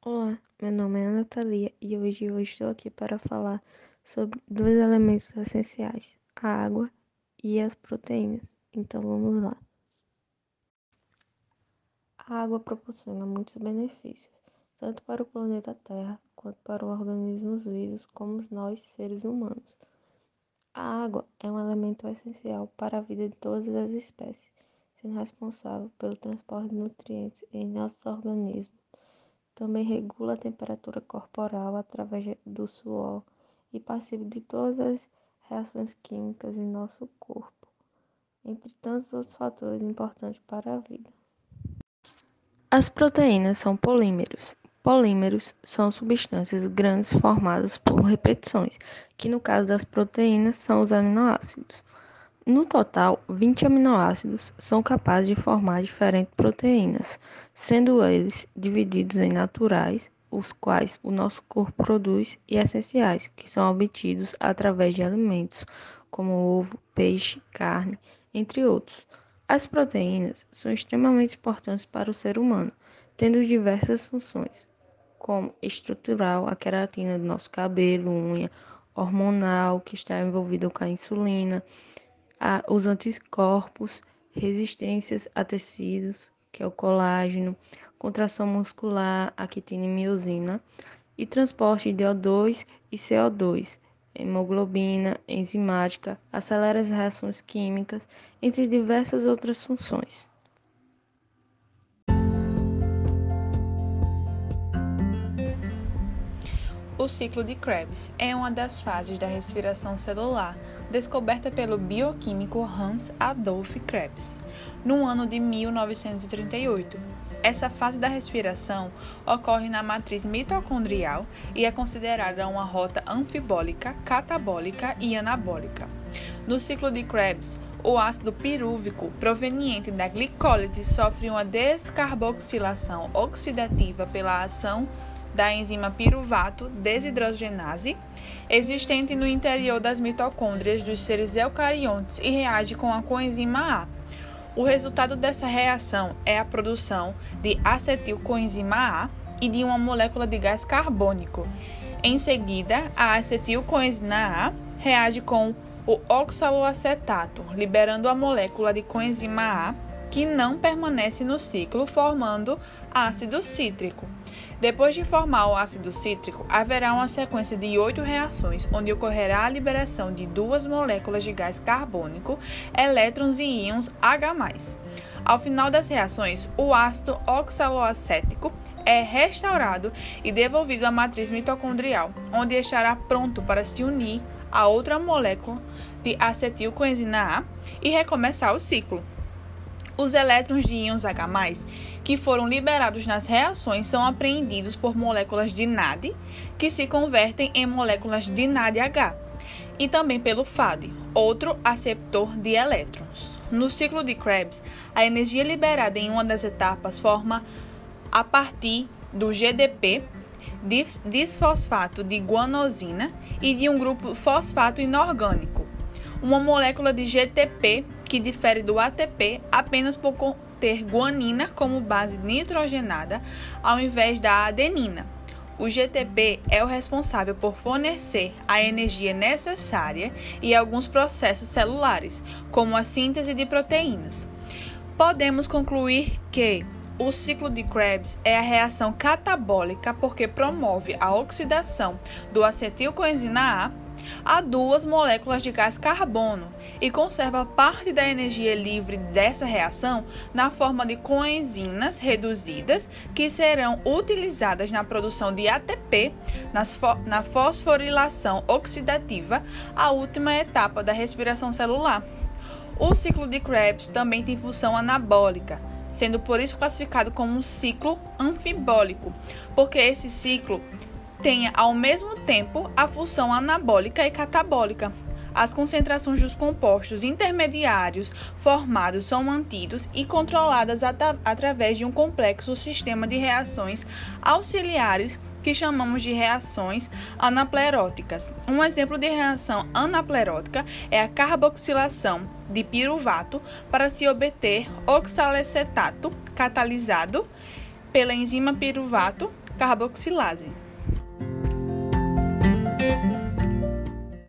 Olá, meu nome é Ana Thalia e hoje eu estou aqui para falar sobre dois elementos essenciais, a água e as proteínas. Então vamos lá. A água proporciona muitos benefícios, tanto para o planeta Terra quanto para os organismos vivos, como nós, seres humanos. A água é um elemento essencial para a vida de todas as espécies, sendo responsável pelo transporte de nutrientes em nossos organismos também regula a temperatura corporal através do suor e participa de todas as reações químicas em nosso corpo, entre tantos outros fatores importantes para a vida. As proteínas são polímeros. Polímeros são substâncias grandes formadas por repetições, que no caso das proteínas são os aminoácidos. No total, 20 aminoácidos são capazes de formar diferentes proteínas, sendo eles divididos em naturais, os quais o nosso corpo produz, e essenciais, que são obtidos através de alimentos, como ovo, peixe, carne, entre outros. As proteínas são extremamente importantes para o ser humano, tendo diversas funções, como estrutural, a queratina do nosso cabelo, unha, hormonal, que está envolvida com a insulina, a, os anticorpos, resistências a tecidos, que é o colágeno, contração muscular, a quitina e miosina, e transporte de O2 e CO2, hemoglobina, enzimática, acelera as reações químicas, entre diversas outras funções. O ciclo de Krebs é uma das fases da respiração celular descoberta pelo bioquímico Hans Adolf Krebs no ano de 1938. Essa fase da respiração ocorre na matriz mitocondrial e é considerada uma rota anfibólica, catabólica e anabólica. No ciclo de Krebs, o ácido pirúvico proveniente da glicólise sofre uma descarboxilação oxidativa pela ação da enzima piruvato desidrogenase, existente no interior das mitocôndrias dos seres eucariontes e reage com a coenzima A. O resultado dessa reação é a produção de acetilcoenzima A e de uma molécula de gás carbônico. Em seguida, a acetilcoenzina A reage com o oxaloacetato, liberando a molécula de coenzima A, que não permanece no ciclo, formando ácido cítrico. Depois de formar o ácido cítrico, haverá uma sequência de oito reações, onde ocorrerá a liberação de duas moléculas de gás carbônico, elétrons e íons H+. Ao final das reações, o ácido oxaloacético é restaurado e devolvido à matriz mitocondrial, onde estará pronto para se unir a outra molécula de acetilcoenzina A e recomeçar o ciclo. Os elétrons de íons H+, que foram liberados nas reações, são apreendidos por moléculas de NAD, que se convertem em moléculas de NADH, e também pelo FAD, outro aceptor de elétrons. No ciclo de Krebs, a energia liberada em uma das etapas forma a partir do GDP, disfosfato de guanosina e de um grupo fosfato inorgânico, uma molécula de GTP que difere do ATP apenas por conter guanina como base nitrogenada ao invés da adenina. O GTP é o responsável por fornecer a energia necessária e alguns processos celulares, como a síntese de proteínas. Podemos concluir que o ciclo de Krebs é a reação catabólica porque promove a oxidação do acetilcoenzina A a duas moléculas de gás carbono e conserva parte da energia livre dessa reação na forma de coenzinas reduzidas que serão utilizadas na produção de ATP na fosforilação oxidativa, a última etapa da respiração celular. O ciclo de Krebs também tem função anabólica, sendo por isso classificado como um ciclo anfibólico, porque esse ciclo tenha ao mesmo tempo a função anabólica e catabólica. As concentrações dos compostos intermediários formados são mantidos e controladas através de um complexo sistema de reações auxiliares que chamamos de reações anapleróticas. Um exemplo de reação anaplerótica é a carboxilação de piruvato para se obter oxalacetato catalisado pela enzima piruvato carboxilase.